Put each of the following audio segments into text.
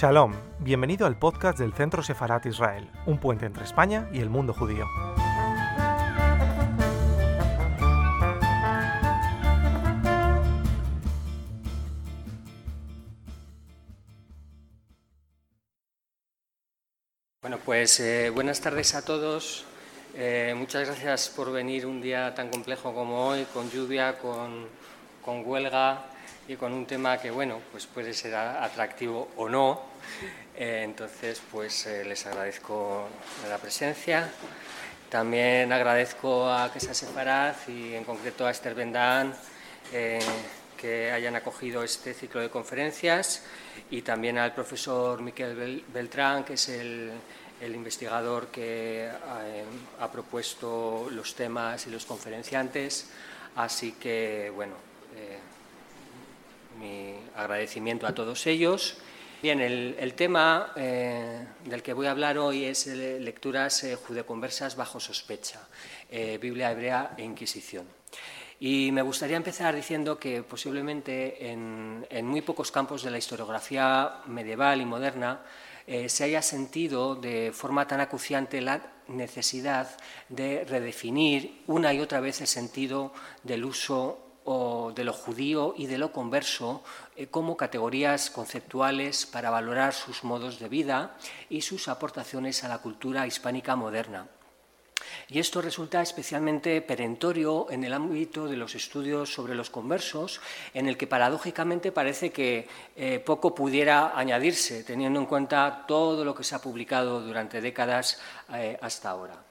Shalom, bienvenido al podcast del Centro Sefarat Israel, un puente entre España y el mundo judío. Bueno, pues eh, buenas tardes a todos. Eh, muchas gracias por venir un día tan complejo como hoy, con lluvia, con, con huelga y con un tema que, bueno, pues puede ser atractivo o no. Eh, entonces, pues eh, les agradezco la presencia. También agradezco a Quesas Separaz y en concreto a Esther Bendán eh, que hayan acogido este ciclo de conferencias y también al profesor Miquel Beltrán, que es el, el investigador que ha propuesto los temas y los conferenciantes. Así que, bueno, mi agradecimiento a todos ellos. Bien, el, tema eh, del que voy a hablar hoy es lecturas eh, judeconversas bajo sospecha, eh, Biblia hebrea e Inquisición. Y me gustaría empezar diciendo que posiblemente en, muy pocos campos de la historiografía medieval y moderna se haya sentido de forma tan acuciante la necesidad de redefinir una y otra vez el sentido del uso de lo judío y de lo converso eh, como categorías conceptuales para valorar sus modos de vida y sus aportaciones a la cultura hispánica moderna. Y esto resulta especialmente perentorio en el ámbito de los estudios sobre los conversos, en el que paradójicamente parece que eh, poco pudiera añadirse, teniendo en cuenta todo lo que se ha publicado durante décadas eh, hasta ahora.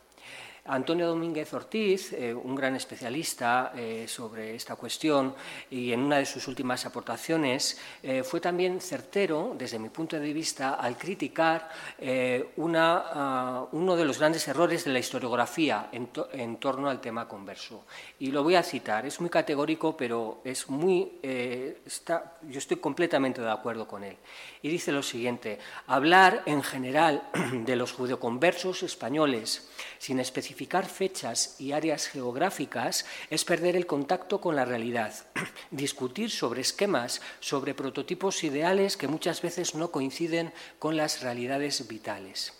Antonio Domínguez Ortiz, eh, un gran especialista eh, sobre esta cuestión y en una de sus últimas aportaciones, eh, fue también certero, desde mi punto de vista, al criticar ah, uno de los grandes errores de la historiografía en, torno al tema converso. Y lo voy a citar, es muy categórico, pero es muy, yo estoy completamente de acuerdo con él. Y dice lo siguiente, hablar en general de los judeoconversos españoles sin especificar fechas y áreas geográficas es perder el contacto con la realidad, discutir sobre esquemas, sobre prototipos ideales que muchas veces no coinciden con las realidades vitales.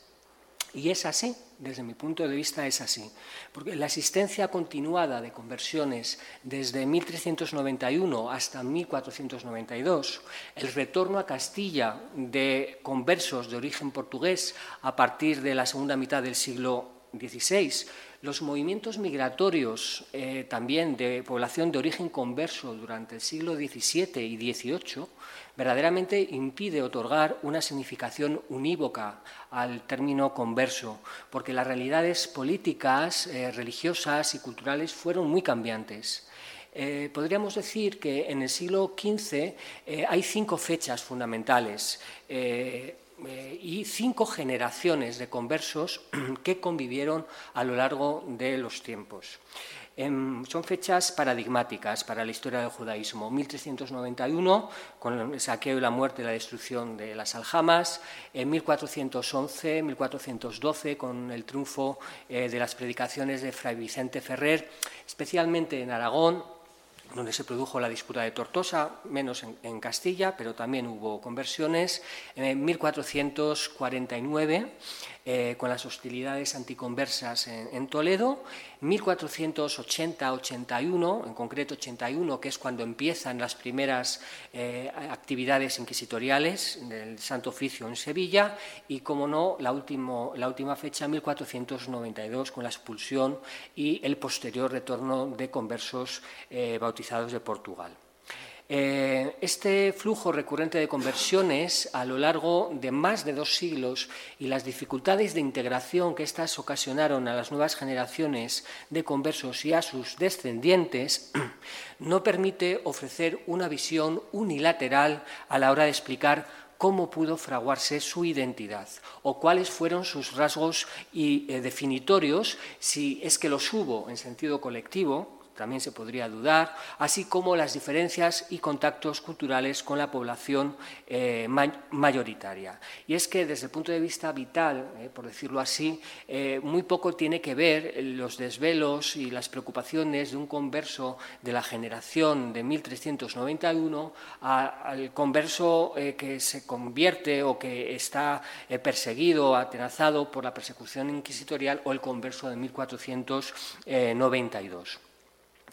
Y es así, desde mi punto de vista es así, porque la existencia continuada de conversiones desde 1391 hasta 1492, el retorno a Castilla de conversos de origen portugués a partir de la segunda mitad del siglo 16. Los movimientos migratorios eh, también de población de origen converso durante el siglo XVII y XVIII verdaderamente impide otorgar una significación unívoca al término converso, porque las realidades políticas, eh, religiosas y culturales fueron muy cambiantes. Eh, podríamos decir que en el siglo XV hay cinco fechas fundamentales. Eh, y cinco generaciones de conversos que convivieron a lo largo de los tiempos. Em, son fechas paradigmáticas para la historia del judaísmo. 1391, con el saqueo y la muerte y la destrucción de las aljamas. En 1411, 1412, con el triunfo eh, de las predicaciones de Fray Vicente Ferrer, especialmente en Aragón, donde se produjo la disputa de Tortosa, menos en, Castilla, pero también hubo conversiones. En 1449 eh, con las hostilidades anticonversas en, Toledo, 1480-81, en concreto 81, que es cuando empiezan las primeras eh, actividades inquisitoriales del Santo Oficio en Sevilla, y, como no, la, última fecha, 1492, con la expulsión y el posterior retorno de conversos eh, bautizados de Portugal. Eh, este flujo recurrente de conversiones a lo largo de más de dos siglos y las dificultades de integración que éstas ocasionaron a las nuevas generaciones de conversos y a sus descendientes no permite ofrecer una visión unilateral a la hora de explicar cómo pudo fraguarse su identidad o cuáles fueron sus rasgos y, eh, definitorios, si es que los hubo en sentido colectivo, también se podría dudar, así como las diferencias y contactos culturales con la población eh, mayoritaria. Y es que desde el punto de vista vital, eh, por decirlo así, eh, muy poco tiene que ver los desvelos y las preocupaciones de un converso de la generación de 1391 al converso que se convierte o que está perseguido, atenazado por la persecución inquisitorial o el converso de 1492.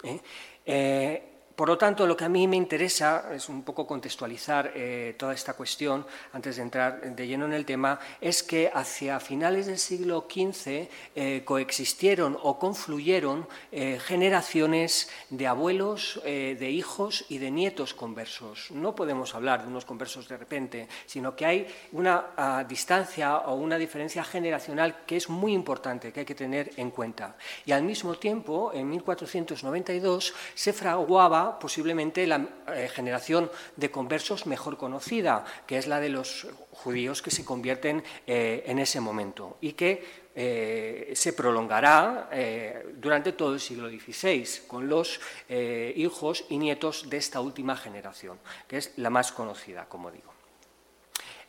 哎，哎。Por lo tanto, lo que a mí me interesa es un poco contextualizar eh, toda esta cuestión antes de entrar de lleno en el tema, es que hacia finales del siglo XV eh, coexistieron o confluyeron eh, generaciones de abuelos, de hijos y de nietos conversos. No podemos hablar de unos conversos de repente, sino que hay una ah, distancia o una diferencia generacional que es muy importante, que hay que tener en cuenta. Y al mismo tiempo, en 1492, se fraguaba posiblemente la eh, generación de conversos mejor conocida, que es la de los judíos que se convierten eh, en ese momento y que eh, se prolongará durante todo el siglo XVI con los hijos y nietos de esta última generación, que es la más conocida, como digo.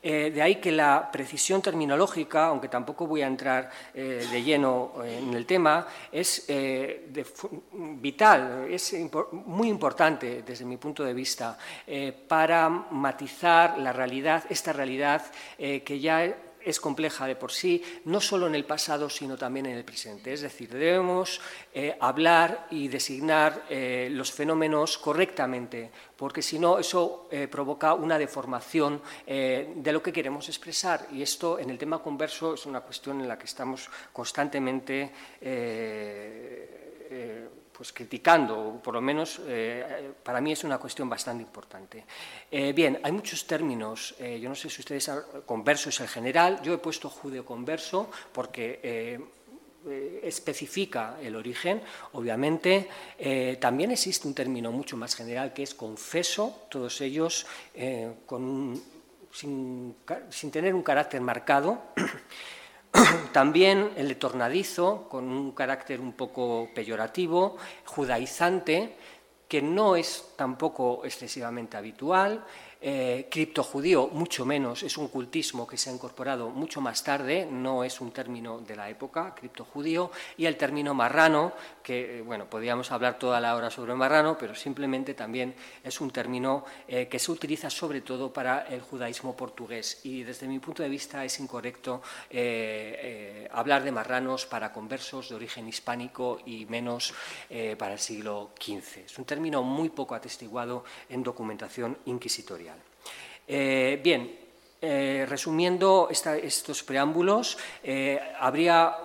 Eh, de ahí que la precisión terminológica, aunque tampoco voy a entrar eh, de lleno eh, en el tema, es vital, es muy importante desde mi punto de vista para matizar la realidad, esta realidad que ya es compleja de por sí, no solo en el pasado, sino también en el presente. Es decir, debemos eh, hablar y designar eh, los fenómenos correctamente, porque si no, eso eh, provoca una deformación de lo que queremos expresar. Y esto, en el tema converso, es una cuestión en la que estamos constantemente pues criticando, por lo menos eh, para mí es una cuestión bastante importante. Eh, bien, hay muchos términos, eh, yo no sé si ustedes, converso es el general, yo he puesto judeo-converso porque especifica el origen, obviamente. también existe un término mucho más general que es confeso, todos ellos sin, sin, tener un carácter marcado. También el de tornadizo, con un carácter un poco peyorativo, judaizante, que no es tampoco excesivamente habitual, eh, criptojudío, mucho menos, es un cultismo que se ha incorporado mucho más tarde, no es un término de la época, criptojudío, y el término marrano, que, eh, bueno, podríamos hablar toda la hora sobre marrano, pero simplemente también es un término eh, que se utiliza sobre todo para el judaísmo portugués, y desde mi punto de vista es incorrecto hablar de marranos para conversos de origen hispánico y menos para el siglo XV. Es un término muy poco atestiguado en documentación inquisitoria. Eh, bien, eh, resumiendo estos preámbulos, eh, habría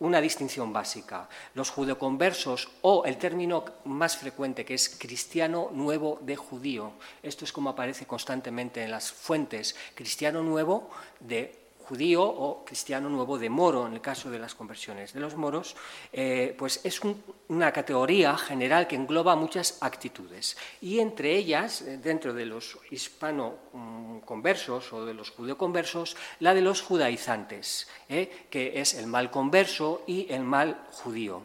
una distinción básica. Los judeoconversos o el término más frecuente que es cristiano nuevo de judío. Esto es como aparece constantemente en las fuentes. Cristiano nuevo de judío o cristiano nuevo de moro, en el caso de las conversiones de los moros, eh, pues es una categoría general que engloba muchas actitudes. Y entre ellas, eh, dentro de los hispano conversos o de los judeo-conversos, la de los judaizantes, eh, que es el mal converso y el mal judío.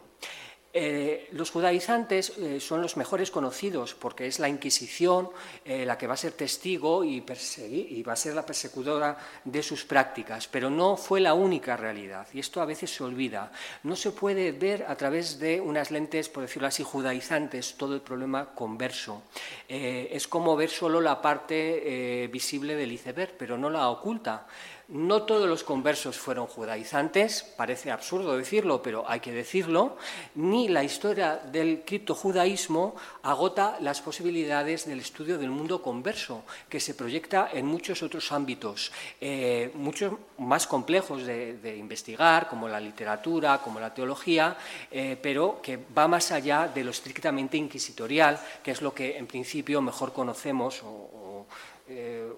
Eh, los judaizantes eh, son los mejores conocidos porque es la Inquisición eh, la que va a ser testigo y, y, va a ser la persecutora de sus prácticas, pero no fue la única realidad y esto a veces se olvida. No se puede ver a través de unas lentes, por decirlo así, judaizantes todo el problema converso. es como ver solo la parte visible del iceberg, pero no la oculta. No todos los conversos fueron judaizantes, parece absurdo decirlo, pero hay que decirlo, ni la historia del criptojudaísmo agota las posibilidades del estudio del mundo converso, que se proyecta en muchos otros ámbitos, eh, muchos más complejos de, investigar, como la literatura, como la teología, eh, pero que va más allá de lo estrictamente inquisitorial, que es lo que en principio mejor conocemos o, eh,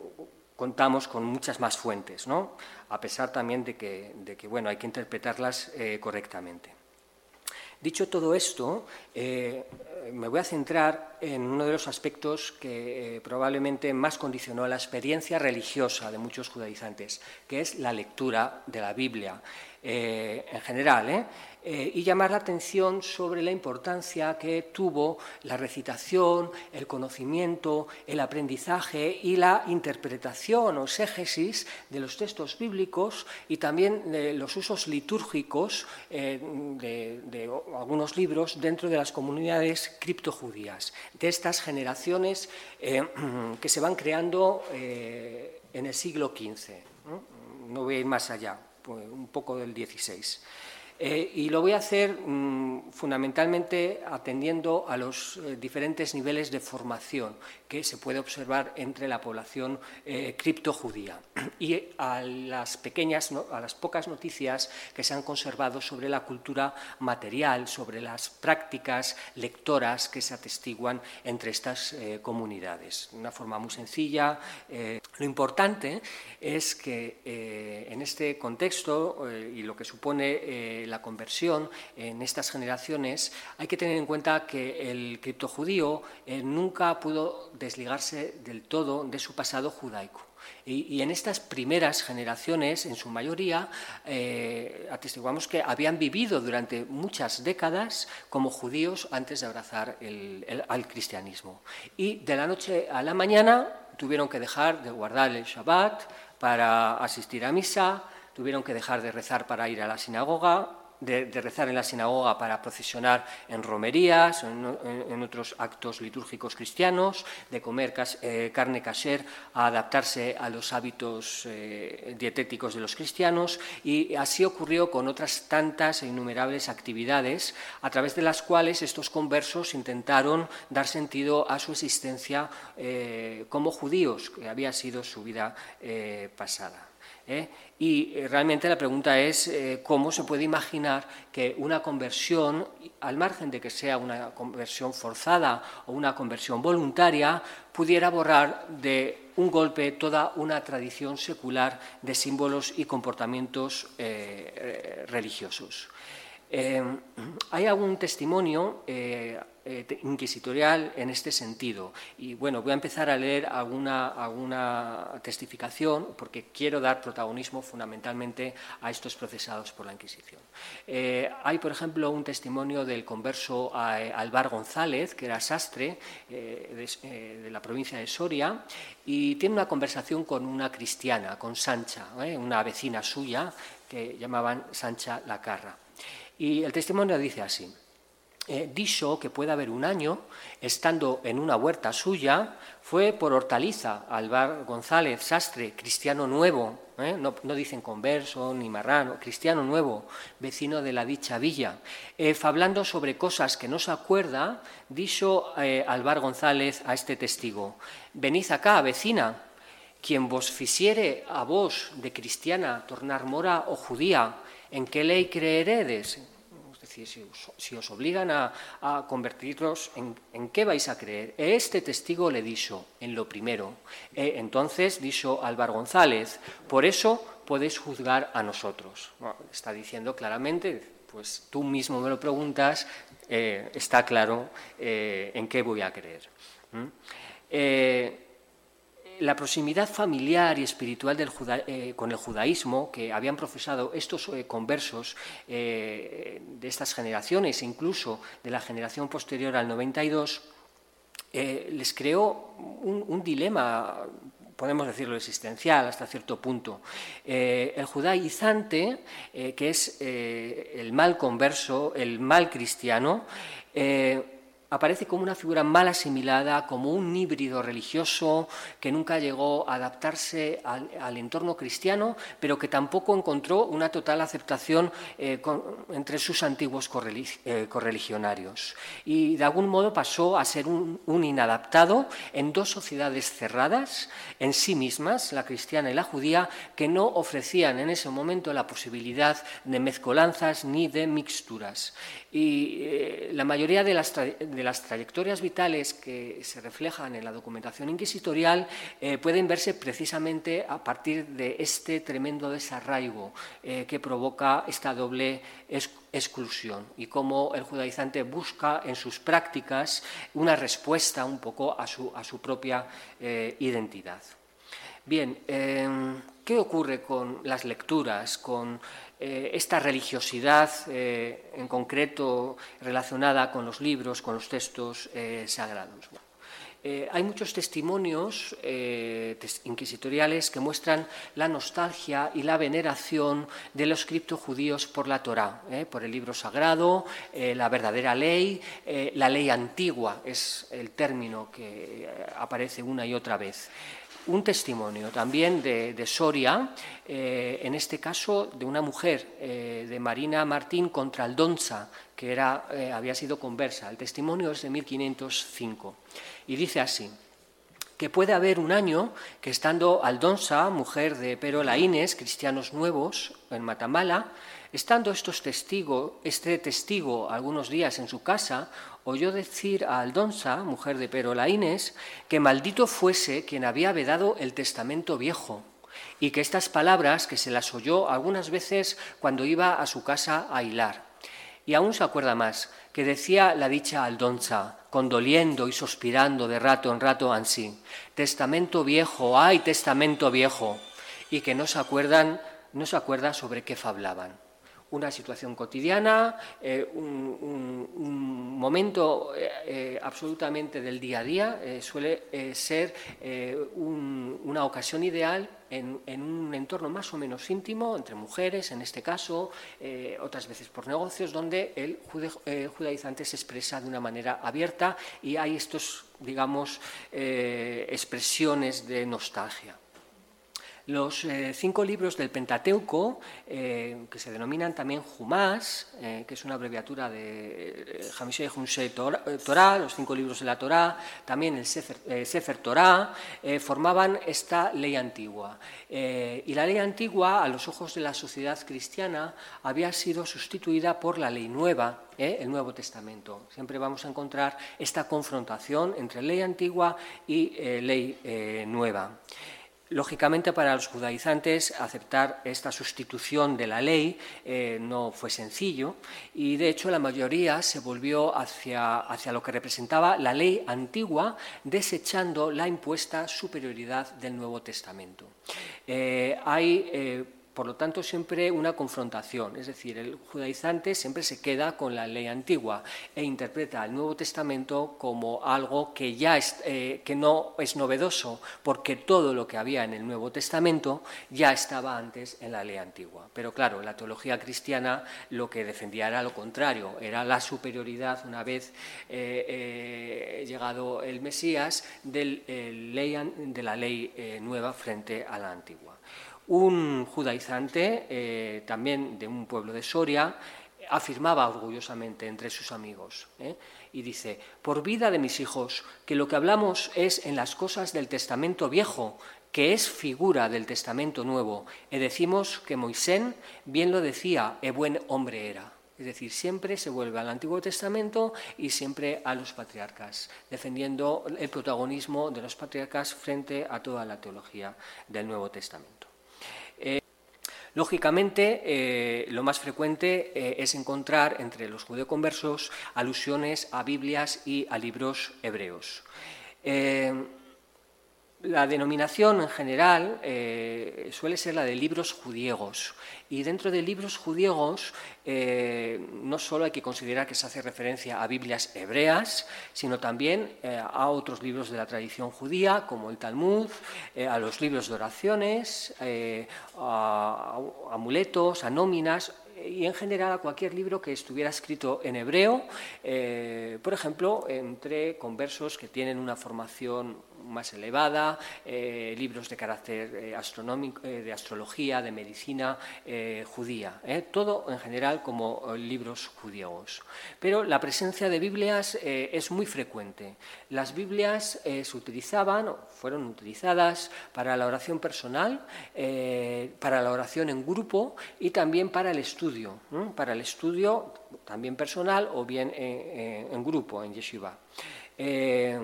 contamos con muchas más fuentes, ¿no? a pesar también de que, bueno, hay que interpretarlas eh, correctamente. Dicho todo esto, eh, me voy a centrar en uno de los aspectos que eh, probablemente más condicionó la experiencia religiosa de muchos judaizantes, que es la lectura de la Biblia en general. Eh, y llamar la atención sobre la importancia que tuvo la recitación, el conocimiento, el aprendizaje y la interpretación o exégesis de los textos bíblicos y también de los usos litúrgicos eh, de, algunos libros dentro de las comunidades criptojudías, de estas generaciones eh, que se van creando en el siglo XV. ¿no? voy a ir más allá, pues, un poco del XVI. Eh, y lo voy a hacer mm, fundamentalmente atendiendo a los eh, diferentes niveles de formación que se puede observar entre la población eh, criptojudía y a las pequeñas, a las pocas noticias que se han conservado sobre la cultura material, sobre las prácticas lectoras que se atestiguan entre estas comunidades. De una forma muy sencilla. lo importante es que en este contexto y lo que supone la conversión en estas generaciones, hay que tener en cuenta que el criptojudío eh, nunca pudo desligarse del todo de su pasado judaico. Y, en estas primeras generaciones, en su mayoría, eh, atestiguamos que habían vivido durante muchas décadas como judíos antes de abrazar al cristianismo. Y de la noche a la mañana tuvieron que dejar de guardar el Shabbat para asistir a misa, tuvieron que dejar de rezar para ir a la sinagoga, de, rezar en la sinagoga para procesionar en romerías, en, otros actos litúrgicos cristianos, de comer eh, carne kasher, a adaptarse a los hábitos eh, dietéticos de los cristianos y así ocurrió con otras tantas e innumerables actividades a través de las cuales estos conversos intentaron dar sentido a su existencia eh, como judíos, que había sido su vida pasada. ¿Eh? Y eh, realmente la pregunta es eh, cómo se puede imaginar que una conversión, al margen de que sea una conversión forzada o una conversión voluntaria, pudiera borrar de un golpe toda una tradición secular de símbolos y comportamientos religiosos. hay algún testimonio inquisitorial en este sentido. Y bueno, voy a empezar a leer alguna, alguna testificación porque quiero dar protagonismo fundamentalmente a estos procesados por la Inquisición. Eh, hay, por ejemplo, un testimonio del converso eh, Alvar González, que era sastre de, de, la provincia de Soria, y tiene una conversación con una cristiana, con Sancha, una vecina suya que llamaban Sancha la Carra. Y el testimonio dice así. Eh, dicho que puede haber un año, estando en una huerta suya, fue por hortaliza Alvar González Sastre, cristiano nuevo, ¿eh? no, dicen converso ni marrano, cristiano nuevo, vecino de la dicha villa, eh, fablando sobre cosas que no se acuerda, dijo Alvar González a este testigo, venid acá, vecina, quien vos fisiere a vos de cristiana tornar mora o judía, ¿en qué ley creeredes? Si os, obligan a, a convertirlos, ¿en, qué vais a creer? Este testigo le dijo, en lo primero. E entonces dijo Álvaro González, por eso podéis juzgar a nosotros. está diciendo claramente, pues tú mismo me lo preguntas, eh, está claro eh, en qué voy a creer la proximidad familiar y espiritual eh, con el judaísmo que habían profesado estos eh, conversos eh, de estas generaciones, incluso de la generación posterior al 92, les creó un, dilema, podemos decirlo, existencial hasta cierto punto. el judaizante, que es el mal converso, el mal cristiano, aparece como una figura mal asimilada, como un híbrido religioso que nunca llegó a adaptarse al, entorno cristiano, pero que tampoco encontró una total aceptación eh, entre sus antiguos eh, correligionarios. Y de algún modo pasó a ser un, inadaptado en dos sociedades cerradas en sí mismas, la cristiana y la judía, que no ofrecían en ese momento la posibilidad de mezcolanzas ni de mixturas. Y eh, la mayoría de las, de las trayectorias vitales que se reflejan en la documentación inquisitorial eh, pueden verse precisamente a partir de este tremendo desarraigo eh, que provoca esta doble exclusión y cómo el judaizante busca en sus prácticas una respuesta un poco a su, a su propia eh, identidad. Bien, em, ¿qué ocurre con las lecturas, con esta religiosidad en concreto relacionada con los libros, con los textos sagrados. Eh, hay muchos testimonios eh, inquisitoriales que muestran la nostalgia y la veneración de los criptojudíos por la Torá, eh, por el libro sagrado, la verdadera ley, la ley antigua es el término que aparece una y otra vez un testimonio también de, Soria, en este caso de una mujer, de Marina Martín contra Aldonza, que era, había sido conversa. El testimonio es de 1505 y dice así que puede haber un año que estando Aldonsa, mujer de Pero Laínez, cristianos nuevos, en Matamala, estando estos testigo, este testigo algunos días en su casa, oyó decir a Aldonsa, mujer de Pero Laínez, que maldito fuese quien había vedado el testamento viejo, y que estas palabras que se las oyó algunas veces cuando iba a su casa a hilar. Y aún se acuerda más, que decía la dicha Aldonza, condoliendo y suspirando de rato en rato ansí, testamento viejo, ay, testamento viejo, y que no se acuerdan, no se acuerda sobre qué fablaban una situación cotidiana, eh, un, momento eh, eh, absolutamente del día a día, suele ser una ocasión ideal en, un entorno más o menos íntimo, entre mujeres en este caso, otras veces por negocios, donde el judaizante se expresa de una manera abierta y hay estos, digamos, expresiones de nostalgia. Los eh, cinco libros del Pentateuco, eh, que se denominan también Jumás, eh, que es una abreviatura de Hamishe Hunse Torah, los cinco libros de la Torah, también el Sefer Torah, formaban esta ley antigua. y la ley antigua, a los ojos de la sociedad cristiana, había sido sustituida por la ley nueva, el Nuevo Testamento. Siempre vamos a encontrar esta confrontación entre ley antigua y ley nueva. Lógicamente, para los judaizantes aceptar esta sustitución de la ley eh, no fue sencillo y, de hecho, la mayoría se volvió hacia, hacia, lo que representaba la ley antigua, desechando la impuesta superioridad del Nuevo Testamento. Eh, hay eh, por lo tanto, siempre una confrontación, es decir, el judaizante siempre se queda con la ley antigua e interpreta el Nuevo Testamento como algo que ya eh, que no es novedoso, porque todo lo que había en el Nuevo Testamento ya estaba antes en la ley antigua. Pero claro, la teología cristiana lo que defendía era lo contrario, era la superioridad una vez eh, eh, llegado el Mesías de la ley nueva frente a la antigua. Un judaizante, eh, también de un pueblo de Soria, afirmaba orgullosamente entre sus amigos, ¿eh? y dice, por vida de mis hijos, que lo que hablamos es en las cosas del Testamento viejo, que es figura del Testamento nuevo, y decimos que Moisés bien lo decía, e buen hombre era. Es decir, siempre se vuelve al Antiguo Testamento y siempre a los patriarcas, defendiendo el protagonismo de los patriarcas frente a toda la teología del Nuevo Testamento. Lógicamente, eh, lo más frecuente eh, es encontrar entre los judeoconversos alusiones a Biblias y a libros hebreos. Eh, la denominación en general eh, suele ser la de libros judíos y dentro de libros judíos eh, no solo hay que considerar que se hace referencia a Biblias hebreas, sino también eh, a otros libros de la tradición judía como el Talmud, a los libros de oraciones, a amuletos, a nóminas y en general a cualquier libro que estuviera escrito en hebreo, por ejemplo, entre conversos que tienen una formación más elevada, eh, libros de carácter eh, astronómico, eh, de astrología, de medicina judía, todo en general como libros judíos. Pero la presencia de Biblias es muy frecuente. Las Biblias se utilizaban, fueron utilizadas para la oración personal, para la oración en grupo y también para el estudio, para el estudio también personal o bien en grupo, en yeshiva. Eh,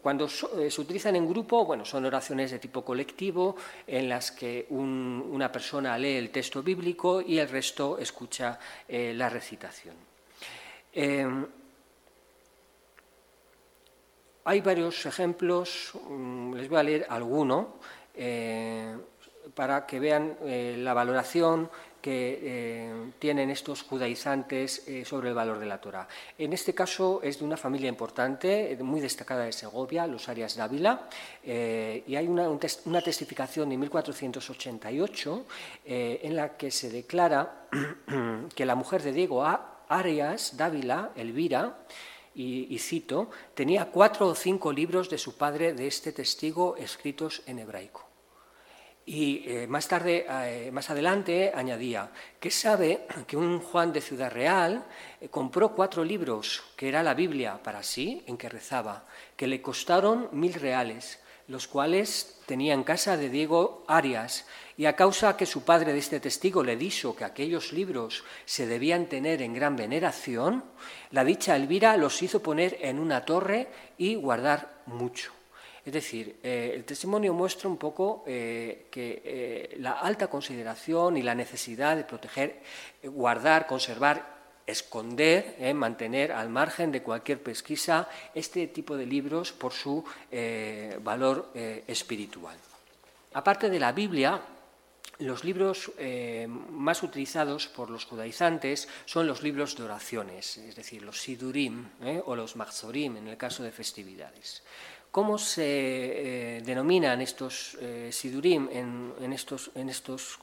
cuando eh, se utilizan en grupo, bueno, son oraciones de tipo colectivo en las que una persona lee el texto bíblico y el resto escucha eh, la recitación. hay varios ejemplos, mm, les voy a leer alguno para que vean la valoración que eh, tienen estos judaizantes eh, sobre el valor de la Torah. En este caso es de una familia importante, muy destacada de Segovia, los Arias Dávila, y hay una, una, testificación de 1488 en la que se declara que la mujer de Diego Arias Dávila, Elvira, y, cito, tenía cuatro o cinco libros de su padre de este testigo escritos en hebraico. Y eh, más tarde, eh, más adelante, añadía que sabe que un Juan de Ciudad Real eh, compró cuatro libros, que era la Biblia para sí, en que rezaba, que le costaron mil reales, los cuales tenía en casa de Diego Arias, y a causa que su padre de este testigo le dijo que aquellos libros se debían tener en gran veneración, la dicha Elvira los hizo poner en una torre y guardar mucho. Es decir, eh, el testimonio muestra un poco eh, que eh, la alta consideración y la necesidad de proteger, guardar, conservar esconder, mantener al margen de cualquier pesquisa este tipo de libros por su valor espiritual. Aparte de la Biblia, los libros más utilizados por los judaizantes son los libros de oraciones, es decir, los sidurim o los maxorim en el caso de festividades. ¿Cómo se eh, denominan estos eh, sidurim en, estos,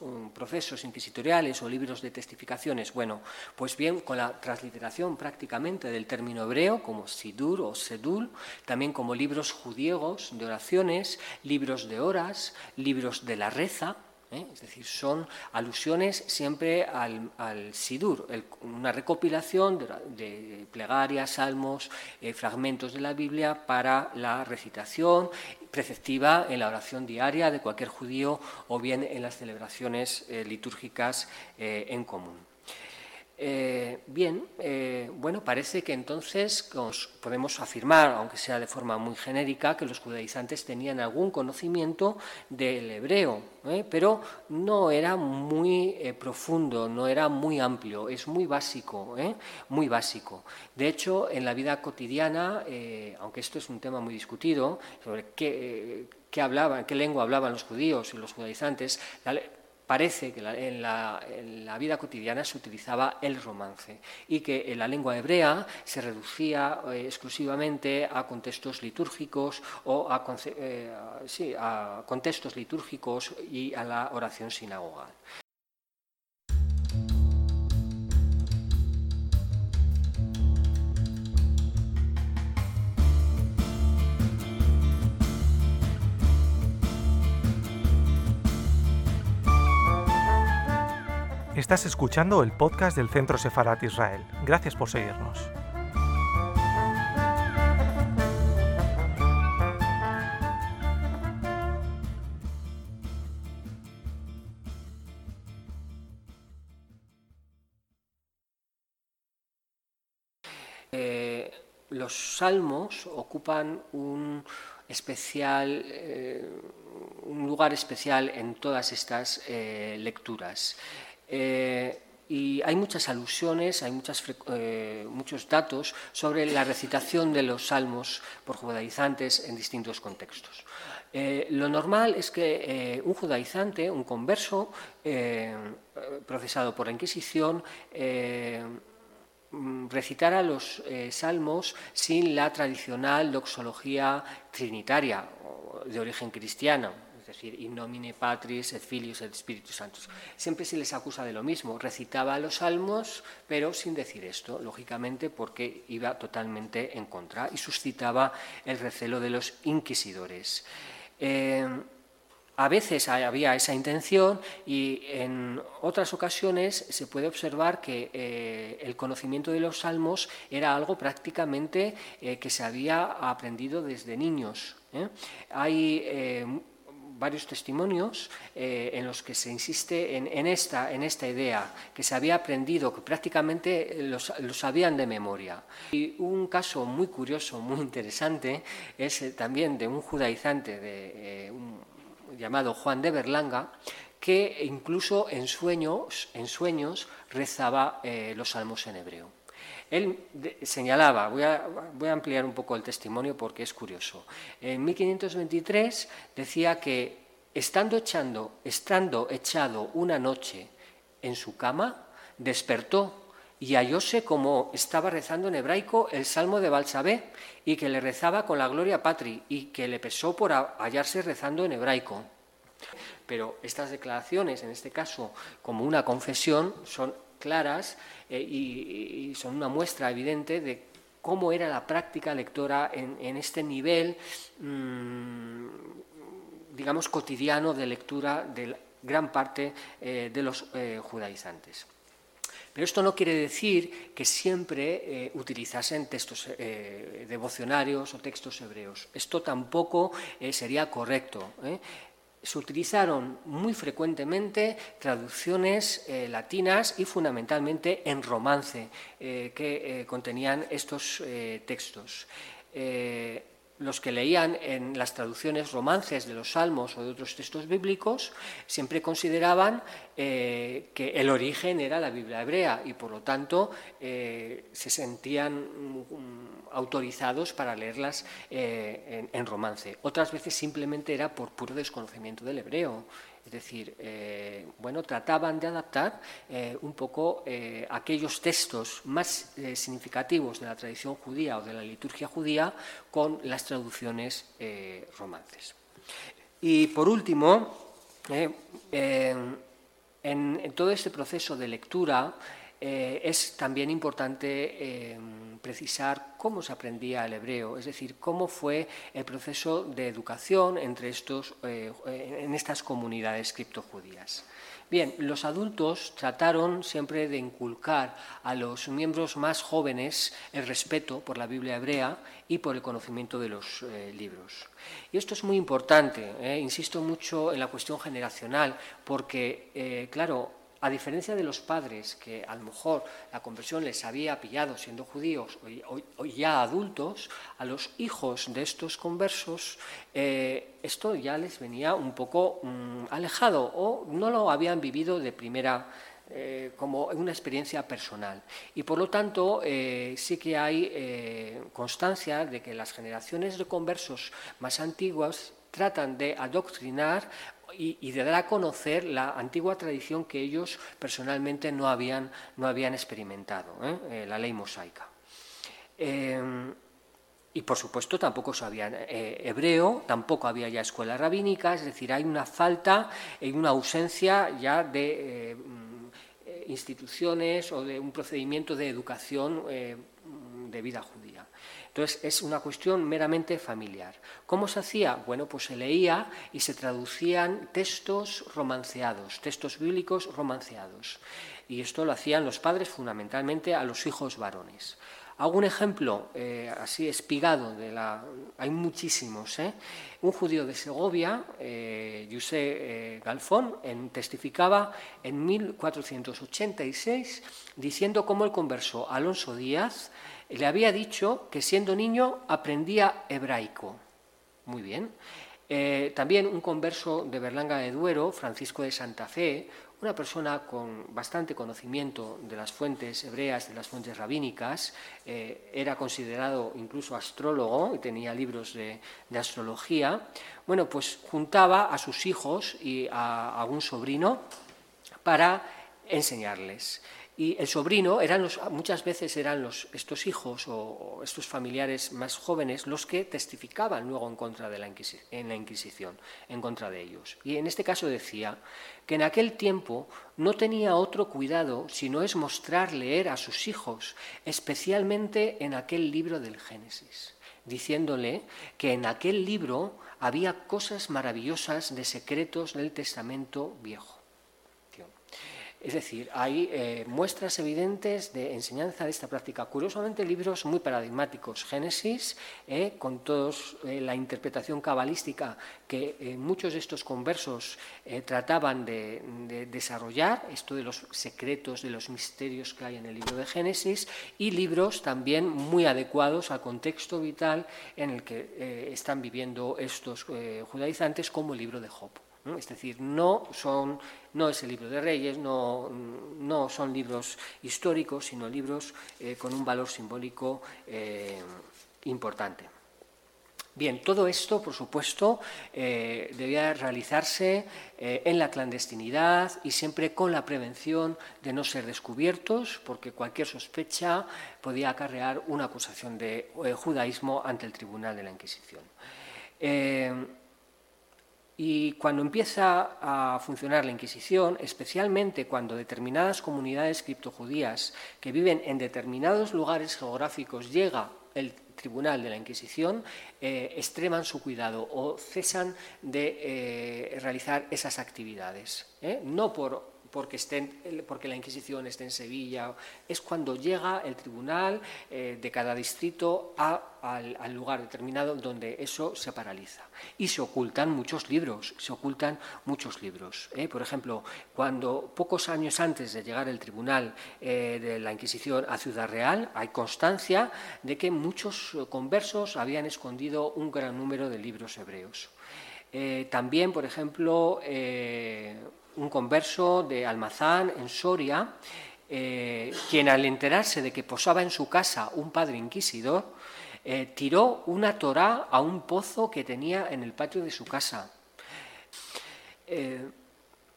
um, procesos inquisitoriales o libros de testificaciones? Bueno, pues bien, con la transliteración prácticamente del término hebreo, como sidur o sedul, también como libros judíos de oraciones, libros de horas, libros de la reza, ¿eh? es decir, son alusiones siempre al, Sidur, una recopilación de, plegarias, salmos, eh, fragmentos de la Biblia para la recitación preceptiva en la oración diaria de cualquier judío o bien en las celebraciones eh, litúrgicas en común. Eh, bien, eh, bueno, parece que entonces podemos afirmar, aunque sea de forma muy genérica, que los judaizantes tenían algún conocimiento del hebreo, ¿eh? pero no era muy profundo, no era muy amplio, es muy básico, muy básico. De hecho, en la vida cotidiana, aunque esto es un tema muy discutido sobre qué, qué hablaban, qué lengua hablaban los judíos y los judaizantes, parece que en, la, vida cotidiana se utilizaba el romance y que en la lengua hebrea se reducía eh, exclusivamente a contextos litúrgicos o a, eh, a contextos litúrgicos y a la oración sinagogal. Estás escuchando el podcast del Centro Sefarat Israel. Gracias por seguirnos. Eh, los salmos ocupan un especial, eh, un lugar especial en todas estas eh, lecturas. Eh, y hay muchas alusiones, hay muchas, eh, muchos datos sobre la recitación de los salmos por judaizantes en distintos contextos. Eh, lo normal es que un judaizante, un converso, procesado por la Inquisición, recitara los salmos sin la tradicional doxología trinitaria de origen cristiano, decir, in nomine Patris, et Filius, et Spiritus Santos. Siempre se les acusa de lo mismo, recitaba los salmos, pero sin decir esto, lógicamente porque iba totalmente en contra y suscitaba el recelo de los inquisidores. Eh, a veces había esa intención y en otras ocasiones se puede observar que eh, el conocimiento de los salmos era algo prácticamente eh, que se había aprendido desde niños. Hay varios testimonios eh, en los que se insiste en, esta, en esta idea, que se había aprendido, que prácticamente los, sabían de memoria. Y un caso muy curioso, muy interesante, es eh, también de un judaizante de, eh, llamado Juan de Berlanga, que incluso en sueños, en sueños rezaba los salmos en hebreo. Él señalaba, voy a, voy a, ampliar un poco el testimonio porque es curioso. En 1523 decía que estando, echando, estando echado una noche en su cama, despertó y hallóse como estaba rezando en hebraico el Salmo de Balsabé y que le rezaba con la gloria patri y que le pesó por hallarse rezando en hebraico. Pero estas declaraciones, en este caso como una confesión, son claras eh, y, son una muestra evidente de cómo era la práctica lectora en, este nivel, mm, digamos, cotidiano de lectura de gran parte eh, de los eh, judaizantes. Pero esto no quiere decir que siempre utilizasen textos devocionarios o textos hebreos. Esto tampoco sería correcto se utilizaron muy frecuentemente traducciones eh, latinas y fundamentalmente en romance eh, que eh, contenían estos textos los que leían en las traducciones romances de los salmos o de otros textos bíblicos siempre consideraban eh, que el origen era la Biblia hebrea y por lo tanto eh, se sentían mm, autorizados para leerlas eh, en romance. Otras veces simplemente era por puro desconocimiento del hebreo. Es decir, eh, bueno, trataban de adaptar eh, un poco eh, aquellos textos más significativos de la tradición judía o de la liturgia judía con las traducciones romances. Y por último, en, en, todo este proceso de lectura es también importante precisar cómo se aprendía el hebreo, es decir, cómo fue el proceso de educación entre estos, eh, en estas comunidades criptojudías. Bien, los adultos trataron siempre de inculcar a los miembros más jóvenes el respeto por la Biblia hebrea y por el conocimiento de los eh, libros. Y esto es muy importante, eh, insisto mucho en la cuestión generacional, porque, claro, a diferencia de los padres, que a lo mejor la conversión les había pillado siendo judíos o, ya adultos, a los hijos de estos conversos eh, esto ya les venía un poco mm, alejado o no lo habían vivido de primera eh, como una experiencia personal. Y por lo tanto, eh, sí que hay constancia de que las generaciones de conversos más antiguas tratan de adoctrinar y, de dar a conocer la antigua tradición que ellos personalmente no habían, no habían experimentado, ¿eh? Eh, la ley mosaica. Em, y por supuesto tampoco sabían eh, hebreo, tampoco había ya escuelas rabínicas, es decir, hay una falta y una ausencia ya de instituciones o de un procedimiento de educación de vida judía. Entonces es una cuestión meramente familiar. ¿Cómo se hacía? Bueno, pues se leía y se traducían textos romanceados, textos bíblicos romanceados. Y esto lo hacían los padres fundamentalmente a los hijos varones. Hago un ejemplo eh, así espigado, de la, hay muchísimos. ¿eh? Un judío de Segovia, eh, José Galfón, testificaba en 1486 diciendo cómo el converso Alonso Díaz le había dicho que siendo niño aprendía hebraico. Muy bien. Eh, también un converso de Berlanga de Duero, Francisco de Santa Fe, una persona con bastante conocimiento de las fuentes hebreas, de las fuentes rabínicas, eh, era considerado incluso astrólogo y tenía libros de, astrología. Bueno, pues juntaba a sus hijos y a, a un sobrino para enseñarles. Y el sobrino, eran los, muchas veces eran los, estos hijos o, estos familiares más jóvenes los que testificaban luego en contra de la, en la Inquisición, en contra de ellos. Y en este caso decía que en aquel tiempo no tenía otro cuidado sino es mostrar leer a sus hijos, especialmente en aquel libro del Génesis, diciéndole que en aquel libro había cosas maravillosas de secretos del Testamento Viejo. Es decir, hay eh, muestras evidentes de enseñanza de esta práctica. Curiosamente, libros muy paradigmáticos. Génesis, eh, con toda eh, la interpretación cabalística que muchos de estos conversos trataban de, desarrollar, esto de los secretos, de los misterios que hay en el libro de Génesis, y libros también muy adecuados al contexto vital en el que están viviendo estos judaizantes, como el libro de Job. Es decir, no, son, no es el libro de Reyes, no, no son libros históricos, sino libros eh, con un valor simbólico eh, importante. Bien, todo esto, por supuesto, eh, debía realizarse en la clandestinidad y siempre con la prevención de no ser descubiertos, porque cualquier sospecha podía acarrear una acusación de judaísmo ante el Tribunal de la Inquisición. Y cuando empieza a funcionar la Inquisición, especialmente cuando determinadas comunidades criptojudías que viven en determinados lugares geográficos llega el tribunal de la Inquisición eh, extreman su cuidado o cesan de eh, realizar esas actividades. ¿eh? No por porque, estén, porque la Inquisición esté en Sevilla, es cuando llega el tribunal eh, de cada distrito al, lugar determinado donde eso se paraliza. Y se ocultan muchos libros, se ocultan muchos libros. ¿eh? Por ejemplo, cuando pocos años antes de llegar el tribunal eh, de la Inquisición a Ciudad Real, hay constancia de que muchos conversos habían escondido un gran número de libros hebreos. también, por ejemplo, un converso de Almazán en Soria, eh, quien al enterarse de que posaba en su casa un padre inquisidor, eh, tiró una torá a un pozo que tenía en el patio de su casa. Eh,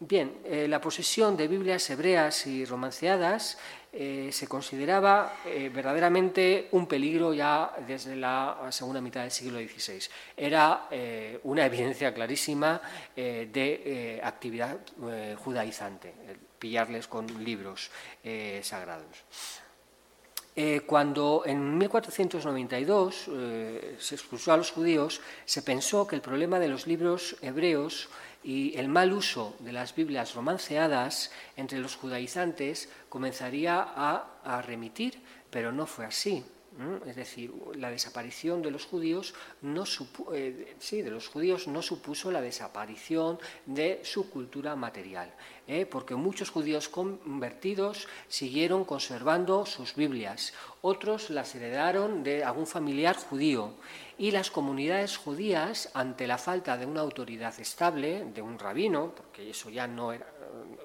bien, la posesión de Biblias hebreas y romanceadas eh, se consideraba eh, verdaderamente un peligro ya desde la segunda mitad del siglo XVI. Era eh, una evidencia clarísima de actividad judaizante, pillarles con libros sagrados. cuando en 1492 se expulsó a los judíos, se pensó que el problema de los libros hebreos y el mal uso de las Biblias romanceadas entre los judaizantes comenzaría a, remitir, pero no fue así. Es decir, la desaparición de los judíos no eh, sí, de los judíos no supuso la desaparición de su cultura material, ¿eh? porque muchos judíos convertidos siguieron conservando sus Biblias, otros las heredaron de algún familiar judío y las comunidades judías, ante la falta de una autoridad estable, de un rabino, porque eso ya no era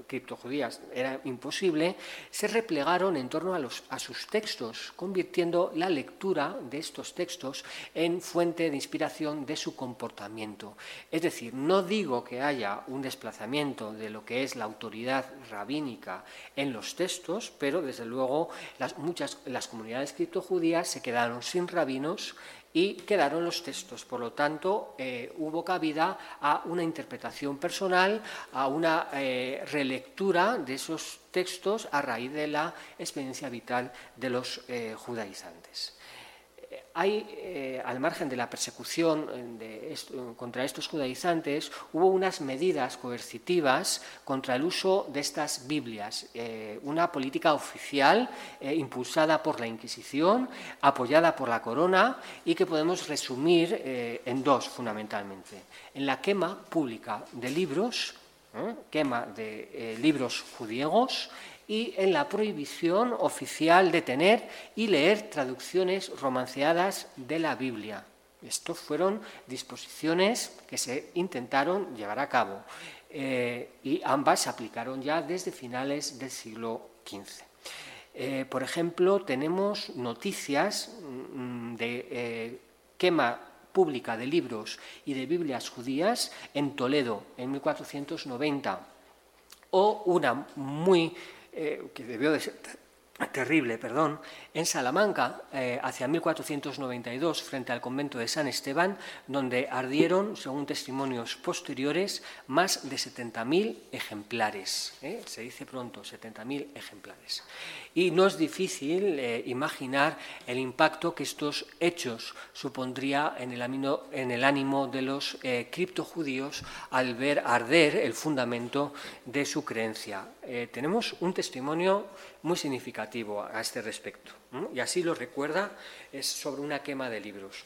criptojudías era imposible, se replegaron en torno a, los, a sus textos, convirtiendo la lectura de estos textos en fuente de inspiración de su comportamiento. Es decir, no digo que haya un desplazamiento de lo que es la autoridad rabínica en los textos, pero desde luego las, muchas las comunidades criptojudías se quedaron sin rabinos y quedaron los textos. Por lo tanto, eh, hubo cabida a una interpretación personal, a una eh, relectura de esos textos a raíz de la experiencia vital de los eh, judaizantes hay, eh, al margen de la persecución eh, contra estos judaizantes, hubo unas medidas coercitivas contra el uso de estas Biblias, eh, una política oficial impulsada por la Inquisición, apoyada por la corona y que podemos resumir en dos fundamentalmente. En la quema pública de libros, quema de libros judíos y en la prohibición oficial de tener y leer traducciones romanceadas de la Biblia. Estos fueron disposiciones que se intentaron llevar a cabo eh, y ambas se aplicaron ya desde finales del siglo XV. Eh, por ejemplo, tenemos noticias mm, de eh, quema pública de libros y de Biblias judías en Toledo en 1490, o una muy eh, que debió de ser terrible, perdón, en Salamanca, eh, hacia 1492, frente al convento de San Esteban, donde ardieron, según testimonios posteriores, más de 70.000 ejemplares. ¿eh? Se dice pronto, 70.000 ejemplares. Y no es difícil eh, imaginar el impacto que estos hechos supondría en el, en el ánimo de los eh, criptojudíos al ver arder el fundamento de su creencia. Tenemos un testimonio muy significativo a este respecto, y así lo recuerda, es sobre una quema de libros.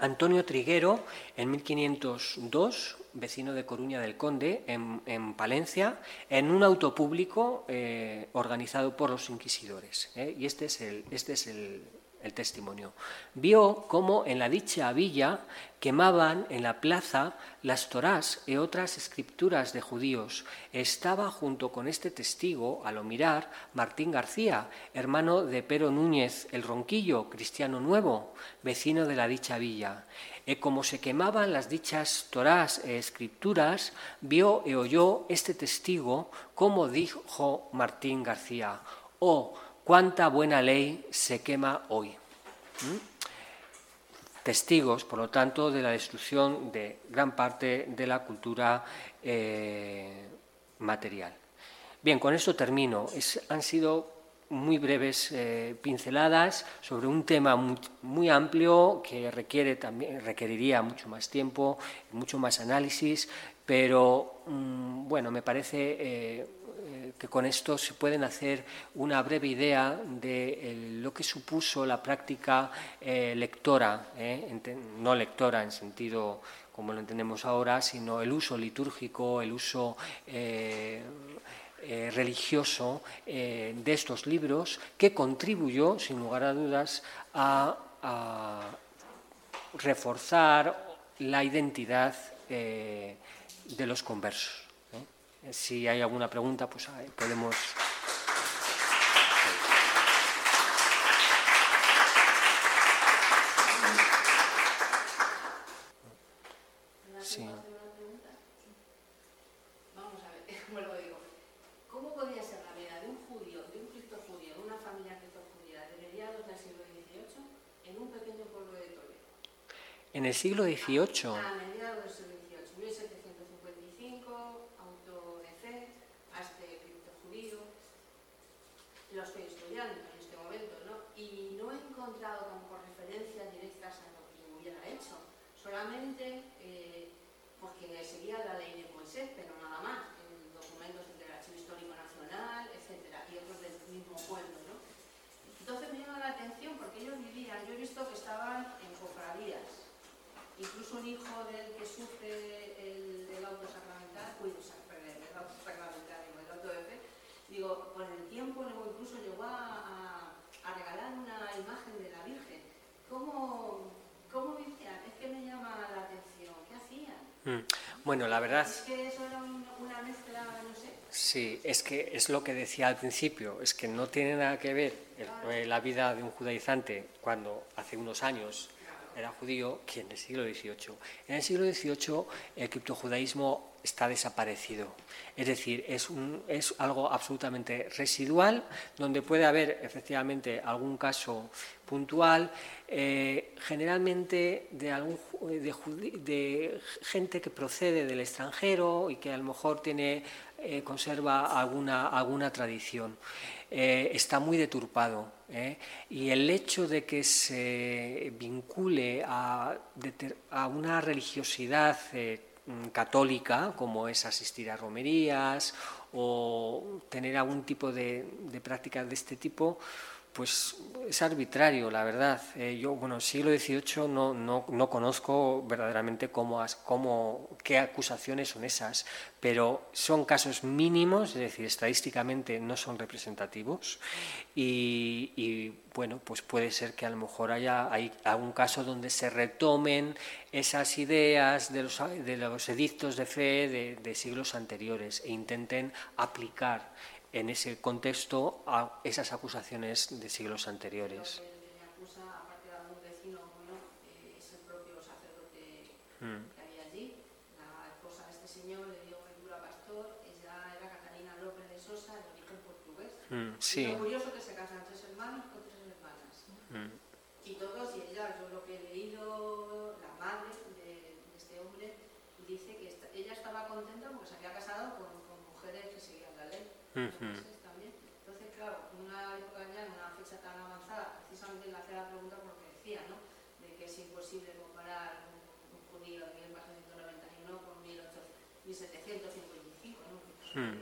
Antonio Triguero, en 1502, vecino de Coruña del Conde, en, Palencia, en un auto público eh, organizado por los inquisidores. ¿eh? Y este es el, este es el, el testimonio. Vio cómo en la dicha villa quemaban en la plaza las Torás y otras escrituras de judíos. Estaba junto con este testigo, a lo mirar, Martín García, hermano de Pero Núñez el Ronquillo, cristiano nuevo, vecino de la dicha villa. Y como se quemaban las dichas Torás e escrituras, vio y oyó este testigo, como dijo Martín García, oh, cuánta buena ley se quema hoy. ¿Mm? Testigos, por lo tanto, de la destrucción de gran parte de la cultura eh, material. Bien, con esto termino. han sido muy breves eh, pinceladas sobre un tema muy, amplio que requiere también requeriría mucho más tiempo, mucho más análisis, pero mm, bueno, me parece eh, que con esto se pueden hacer una breve idea de lo que supuso la práctica eh, lectora, eh, no lectora en sentido como lo entendemos ahora, sino el uso litúrgico, el uso eh, religioso de estos libros, que contribuyó, sin lugar a dudas, a, reforzar la identidad de los conversos. Si hay alguna pregunta, pues podemos. Sí. Vamos a ver, lo digo. ¿Cómo podía ser la vida de un judío, de un cristo judío, de una familia cristo judía de mediados del siglo XVIII en un pequeño pueblo de Toledo? En el siglo XVIII. A mediados del siglo XVIII, 1755, auto de fe, a este cripto judío. Lo estoy estudiando en este momento, ¿no? Y no he encontrado tampoco referencias directas a lo que hubiera hecho. Solamente eh, porque seguía la ley de Moisés, pero nada más, en documentos del Archivo Histórico Nacional, etcétera, y otros del mismo pueblo, ¿no? Entonces me llama la atención porque ellos vivían, yo he visto que estaban en cofradías, incluso un hijo del que sufre el, el auto sacramental, uy, o sea, perdón, el auto sacramental, digo, el auto de fe, digo, con el tiempo luego incluso llegó a, a, a regalar una imagen de la Virgen. ¿Cómo, ¿Cómo vivían? Es que me llama la atención. ¿Qué hacían? Mm. Bueno, la verdad. Es que eso era un- una mezcla, no sé. Sí, es que es lo que decía al principio, es que no tiene nada que ver el- eh, la vida de un judaizante cuando hace unos años era judío que en el siglo XVIII. En el siglo XVIII el criptojudaísmo está desaparecido, es decir, es, un- es algo absolutamente residual, donde puede haber efectivamente algún caso puntual, eh, generalmente de, algún, de, judi- de gente que procede del extranjero y que a lo mejor tiene, eh, conserva alguna, alguna tradición. Eh, está muy deturpado. ¿eh? Y el hecho de que se vincule a, a una religiosidad eh, mm, católica, como es asistir a romerías o tener algún tipo de, de prácticas de este tipo, pues es arbitrario, la verdad. Eh, yo, bueno, siglo XVIII no, no, no conozco verdaderamente cómo, cómo, qué acusaciones son esas, pero son casos mínimos, es decir, estadísticamente no son representativos y, bueno, pues puede ser que a lo mejor haya hay algún caso donde se retomen esas ideas de los, de los edictos de fe de siglos anteriores e intenten aplicar en ese contexto a esas acusaciones de siglos anteriores. Lo que le acusa, aparte de algún vecino, bueno, es el propio sacerdote que había allí. La esposa de este señor le dio Ventura Pastor, ella era Catalina López de Sosa, de origen portugués. Mm, Y sí. lo curioso que se casan tres hermanos con tres hermanas. Mm, Y todos, y ella, yo lo que he leído, la madre de, de este hombre, dice que esta- ella estaba contenta porque se había casado con, con mujeres que seguían franceses también. Entonces, claro, en una época ya, en una fecha tan avanzada, precisamente le hacía la pregunta porque decía, ¿no? De que es imposible comparar un, un judío de 1491 con 1800 1755, ¿no? Mm.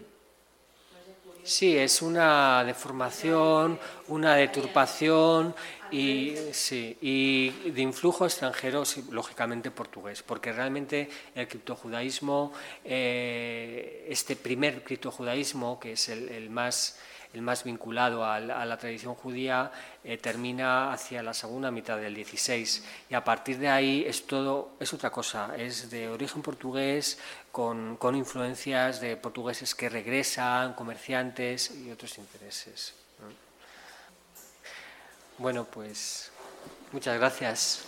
Entonces, curioso. Sí, es una deformación, una deturpación y, sí, y de influjo extranjero, lógicamente portugués, porque realmente el criptojudaísmo, eh, este primer criptojudaísmo, que es el, más el más vinculado a la, tradición judía, eh, termina hacia la segunda mitad del 16 y a partir de ahí es todo, es otra cosa, es de origen portugués con, con influencias de portugueses que regresan, comerciantes y otros intereses. Bueno, pues muchas gracias.